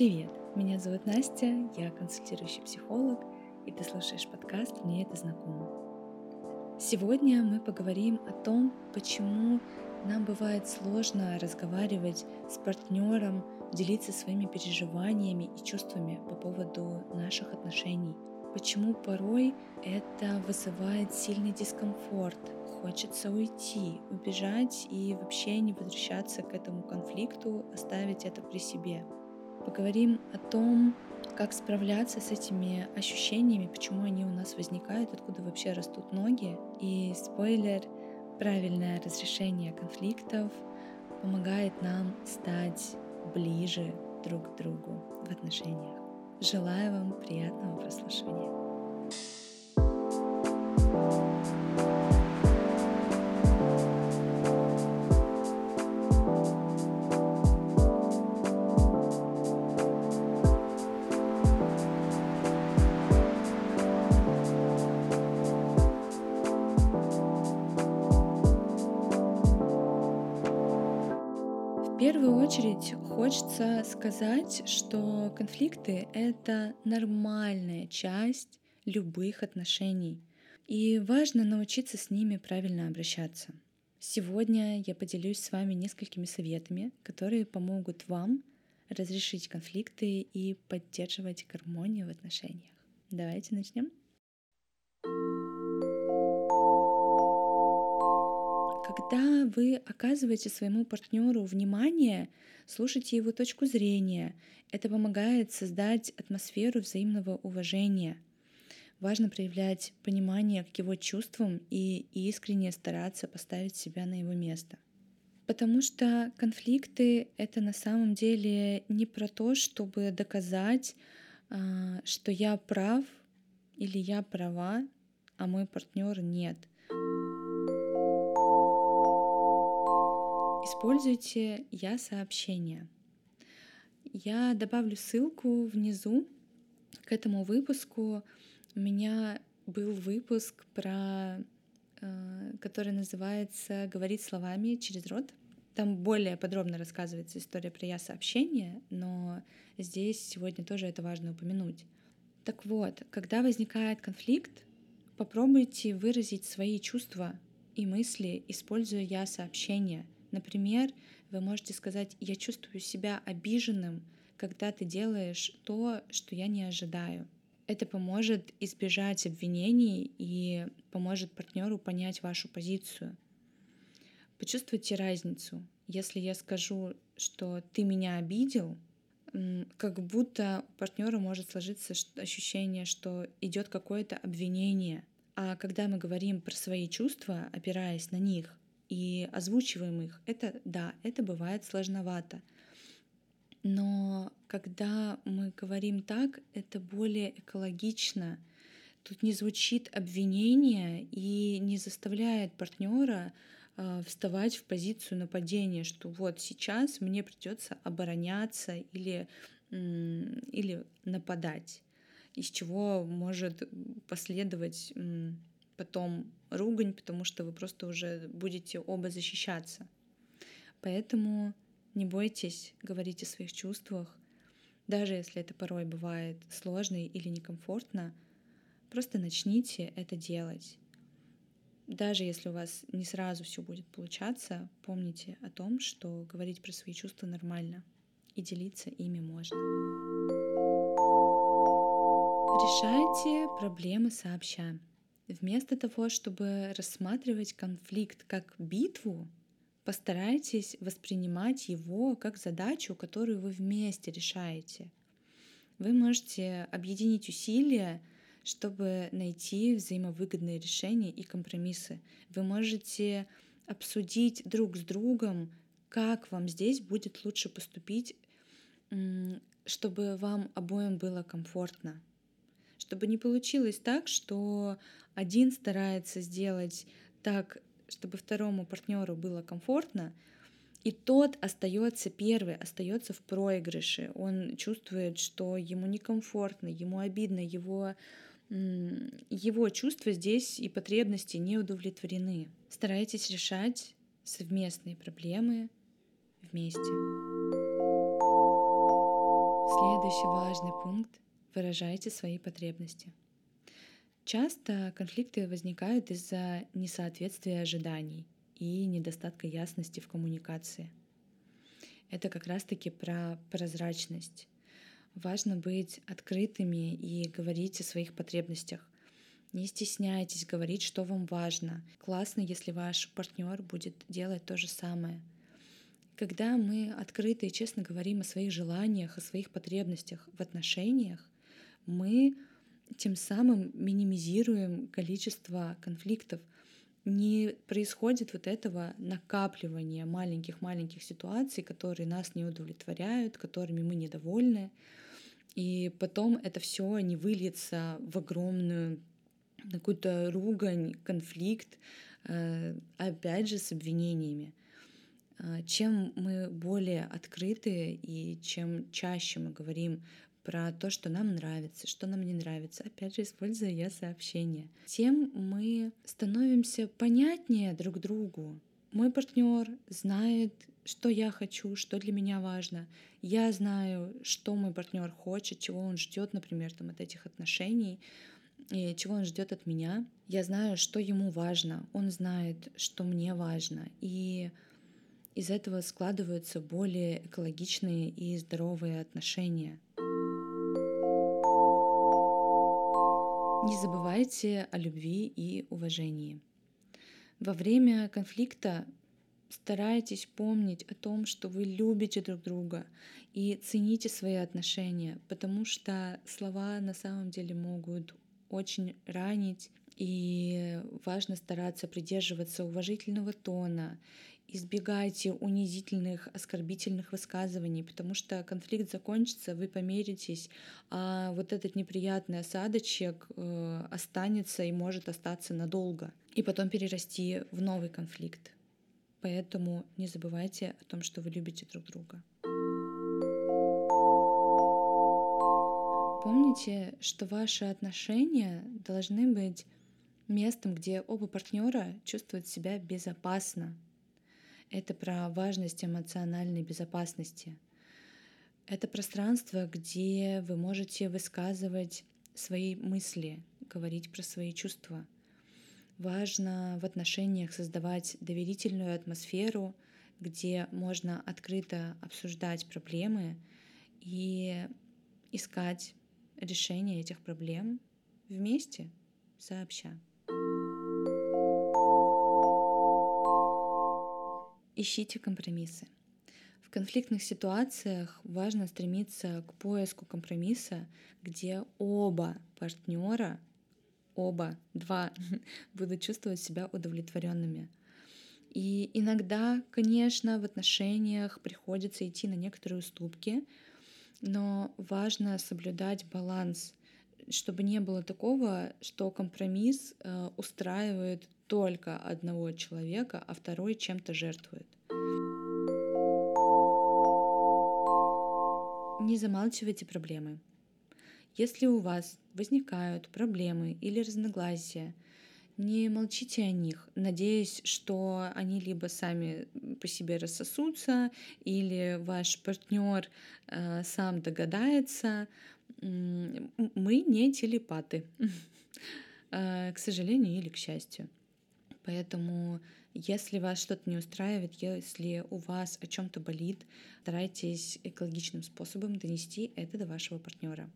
Привет, меня зовут Настя, я консультирующий психолог, и ты слушаешь подкаст «Мне это знакомо». Сегодня мы поговорим о том, почему нам бывает сложно разговаривать с партнером, делиться своими переживаниями и чувствами по поводу наших отношений. Почему порой это вызывает сильный дискомфорт, хочется уйти, убежать и вообще не возвращаться к этому конфликту, оставить это при себе. Поговорим о том, как справляться с этими ощущениями, почему они у нас возникают, откуда вообще растут ноги. И спойлер, правильное разрешение конфликтов помогает нам стать ближе друг к другу в отношениях. Желаю вам приятного прослушивания. Хочется сказать, что конфликты — это нормальная часть любых отношений, и важно научиться с ними правильно обращаться. Сегодня я поделюсь с вами несколькими советами, которые помогут вам разрешить конфликты и поддерживать гармонию в отношениях. Давайте начнем. Когда вы оказываете своему партнеру внимание, слушайте его точку зрения. Это помогает создать атмосферу взаимного уважения. Важно проявлять понимание к его чувствам и искренне стараться поставить себя на его место. Потому что конфликты — это на самом деле не про то, чтобы доказать, а, что я прав или я права, а мой партнер нет — Используйте «Я сообщение». Я добавлю ссылку внизу к этому выпуску. У меня был выпуск про э, который называется «Говорить словами через рот». Там более подробно рассказывается история про я-сообщение, но здесь сегодня тоже это важно упомянуть. Так вот, когда возникает конфликт, попробуйте выразить свои чувства и мысли, используя я-сообщение — Например, вы можете сказать, я чувствую себя обиженным, когда ты делаешь то, что я не ожидаю. Это поможет избежать обвинений и поможет партнеру понять вашу позицию. Почувствуйте разницу. Если я скажу, что ты меня обидел, как будто у партнера может сложиться ощущение, что идет какое-то обвинение. А когда мы говорим про свои чувства, опираясь на них, и озвучиваем их, это да, это бывает сложновато. Но когда мы говорим так, это более экологично. Тут не звучит обвинение и не заставляет партнера э, вставать в позицию нападения, что вот сейчас мне придется обороняться или, или нападать, из чего может последовать потом ругань, потому что вы просто уже будете оба защищаться. Поэтому не бойтесь говорить о своих чувствах, даже если это порой бывает сложно или некомфортно, просто начните это делать. Даже если у вас не сразу все будет получаться, помните о том, что говорить про свои чувства нормально и делиться ими можно. Решайте проблемы сообща. Вместо того, чтобы рассматривать конфликт как битву, постарайтесь воспринимать его как задачу, которую вы вместе решаете. Вы можете объединить усилия, чтобы найти взаимовыгодные решения и компромиссы. Вы можете обсудить друг с другом, как вам здесь будет лучше поступить, чтобы вам обоим было комфортно чтобы не получилось так, что один старается сделать так, чтобы второму партнеру было комфортно, и тот остается первый, остается в проигрыше. Он чувствует, что ему некомфортно, ему обидно, его, его чувства здесь и потребности не удовлетворены. Старайтесь решать совместные проблемы вместе. Следующий важный пункт — выражайте свои потребности. Часто конфликты возникают из-за несоответствия ожиданий и недостатка ясности в коммуникации. Это как раз-таки про прозрачность. Важно быть открытыми и говорить о своих потребностях. Не стесняйтесь говорить, что вам важно. Классно, если ваш партнер будет делать то же самое. Когда мы открыто и честно говорим о своих желаниях, о своих потребностях в отношениях, мы тем самым минимизируем количество конфликтов. Не происходит вот этого накапливания маленьких-маленьких ситуаций, которые нас не удовлетворяют, которыми мы недовольны. И потом это все не выльется в огромную какую-то ругань, конфликт, э, опять же, с обвинениями. Э, чем мы более открыты и чем чаще мы говорим про то, что нам нравится, что нам не нравится, опять же, используя я сообщения, тем мы становимся понятнее друг другу. Мой партнер знает, что я хочу, что для меня важно. Я знаю, что мой партнер хочет, чего он ждет, например, там, от этих отношений, и чего он ждет от меня. Я знаю, что ему важно, он знает, что мне важно. И из этого складываются более экологичные и здоровые отношения. Не забывайте о любви и уважении. Во время конфликта старайтесь помнить о том, что вы любите друг друга и цените свои отношения, потому что слова на самом деле могут очень ранить, и важно стараться придерживаться уважительного тона, избегайте унизительных, оскорбительных высказываний, потому что конфликт закончится, вы помиритесь, а вот этот неприятный осадочек э, останется и может остаться надолго, и потом перерасти в новый конфликт. Поэтому не забывайте о том, что вы любите друг друга. Помните, что ваши отношения должны быть местом, где оба партнера чувствуют себя безопасно. Это про важность эмоциональной безопасности. Это пространство, где вы можете высказывать свои мысли, говорить про свои чувства — Важно в отношениях создавать доверительную атмосферу, где можно открыто обсуждать проблемы и искать решение этих проблем вместе, сообща. Ищите компромиссы. В конфликтных ситуациях важно стремиться к поиску компромисса, где оба партнера оба, два, будут чувствовать себя удовлетворенными. И иногда, конечно, в отношениях приходится идти на некоторые уступки, но важно соблюдать баланс, чтобы не было такого, что компромисс э, устраивает только одного человека, а второй чем-то жертвует. Не замалчивайте проблемы. Если у вас возникают проблемы или разногласия, не молчите о них, надеясь, что они либо сами по себе рассосутся, или ваш партнер э, сам догадается. Мы не телепаты, э, к сожалению или к счастью. Поэтому, если вас что-то не устраивает, если у вас о чем-то болит, старайтесь экологичным способом донести это до вашего партнера.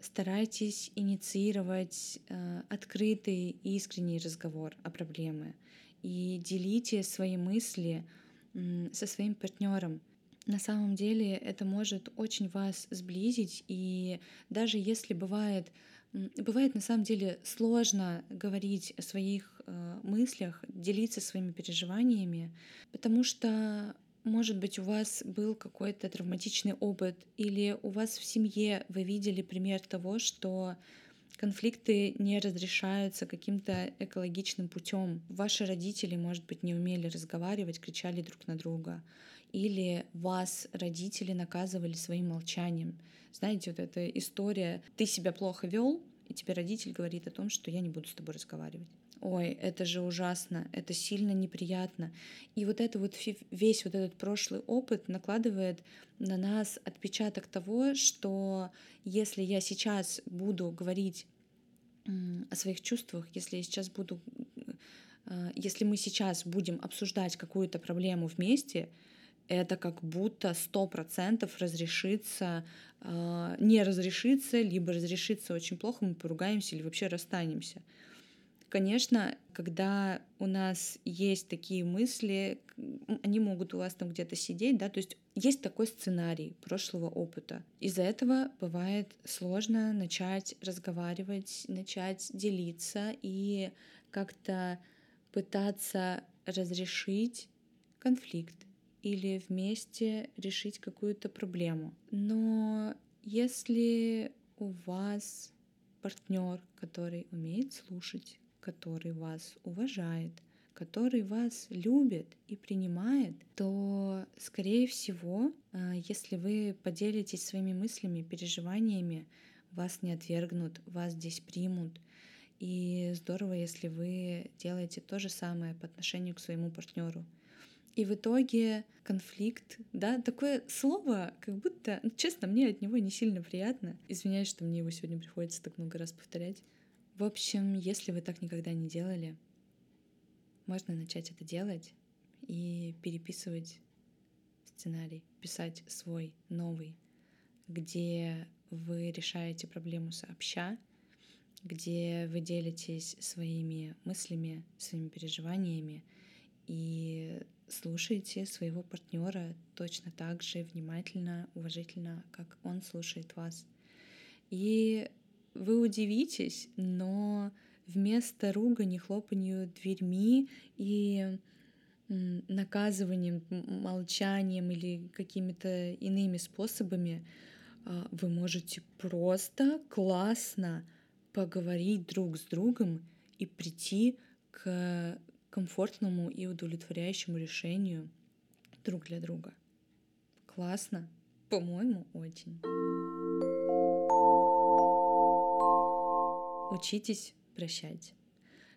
Старайтесь инициировать э, открытый и искренний разговор о проблеме и делите свои мысли э, со своим партнером. На самом деле это может очень вас сблизить, и даже если бывает Бывает на самом деле сложно говорить о своих э, мыслях, делиться своими переживаниями, потому что может быть, у вас был какой-то травматичный опыт, или у вас в семье вы видели пример того, что конфликты не разрешаются каким-то экологичным путем. Ваши родители, может быть, не умели разговаривать, кричали друг на друга. Или вас родители наказывали своим молчанием. Знаете, вот эта история, ты себя плохо вел, и тебе родитель говорит о том, что я не буду с тобой разговаривать. ой, это же ужасно, это сильно неприятно. И вот это вот весь вот этот прошлый опыт накладывает на нас отпечаток того, что если я сейчас буду говорить о своих чувствах, если я сейчас буду, э, если мы сейчас будем обсуждать какую-то проблему вместе, это как будто сто процентов разрешится, э, не разрешится, либо разрешится очень плохо, мы поругаемся или вообще расстанемся. Конечно, когда у нас есть такие мысли, они могут у вас там где-то сидеть, да, то есть есть такой сценарий прошлого опыта. Из-за этого бывает сложно начать разговаривать, начать делиться и как-то пытаться разрешить конфликт или вместе решить какую-то проблему. Но если у вас партнер, который умеет слушать, который вас уважает, который вас любит и принимает, то, скорее всего, а, если вы поделитесь своими мыслями, переживаниями, вас не отвергнут, вас здесь примут. И здорово, если вы делаете то же самое по отношению к своему партнеру. И в итоге конфликт, да, такое слово, как будто, ну, честно, мне от него не сильно приятно. Извиняюсь, что мне его сегодня приходится так много раз повторять. В общем, если вы так никогда не делали, можно начать это делать и переписывать сценарий, писать свой новый, где вы решаете проблему сообща, где вы делитесь своими мыслями, своими переживаниями и слушаете своего партнера точно так же внимательно, уважительно, как он слушает вас. И вы удивитесь, но вместо ругани, хлопанью дверьми и наказыванием, молчанием или какими-то иными способами а, вы можете просто классно поговорить друг с другом и прийти к комфортному и удовлетворяющему решению друг для друга. Классно? По-моему, очень. Учитесь прощать.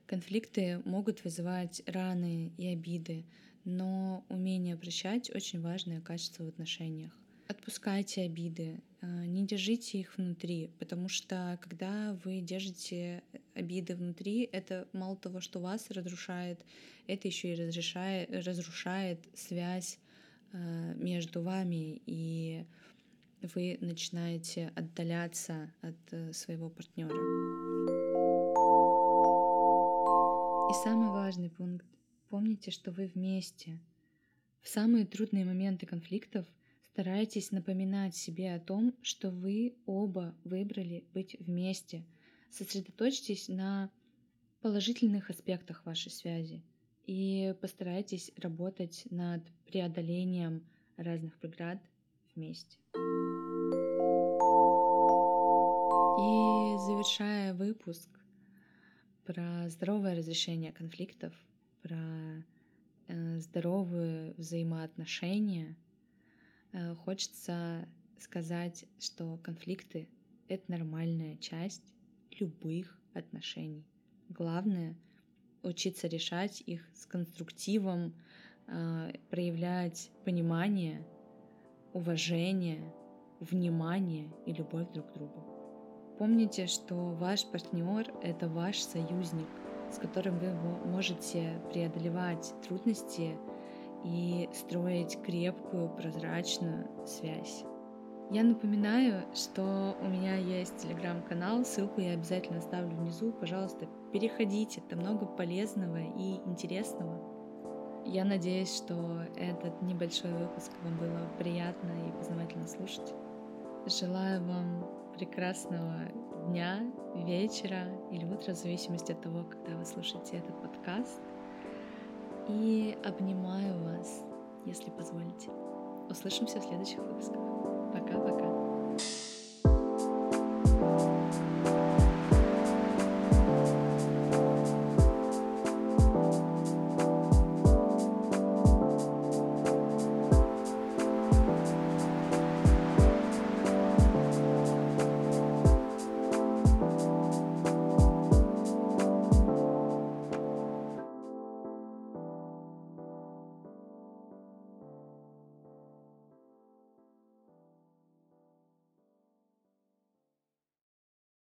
Конфликты могут вызывать раны и обиды, но умение прощать очень важное качество в отношениях. Отпускайте обиды, а, не держите их внутри, потому что когда вы держите обиды внутри, это мало того, что вас разрушает, это еще и разрешает, разрушает связь а, между вами, и вы начинаете отдаляться от э, своего партнера. И самый важный пункт. Помните, что вы вместе. В самые трудные моменты конфликтов старайтесь напоминать себе о том, что вы оба выбрали быть вместе. Сосредоточьтесь на положительных аспектах вашей связи и постарайтесь работать над преодолением разных преград вместе. И завершая выпуск, про здоровое разрешение конфликтов, про э, здоровые взаимоотношения, э, хочется сказать, что конфликты — это нормальная часть любых отношений. Главное — учиться решать их с конструктивом, э, проявлять понимание, уважение, внимание и любовь друг к другу. Помните, что ваш партнер — это ваш союзник, с которым вы можете преодолевать трудности и строить крепкую, прозрачную связь. Я напоминаю, что у меня есть телеграм-канал, ссылку я обязательно оставлю внизу. Пожалуйста, переходите, там много полезного и интересного. Я надеюсь, что этот небольшой выпуск вам было приятно и познавательно слушать. Желаю вам прекрасного дня, вечера или утра, в зависимости от того, когда вы слушаете этот подкаст. И обнимаю вас, если позволите. Услышимся в следующих выпусках. Пока-пока.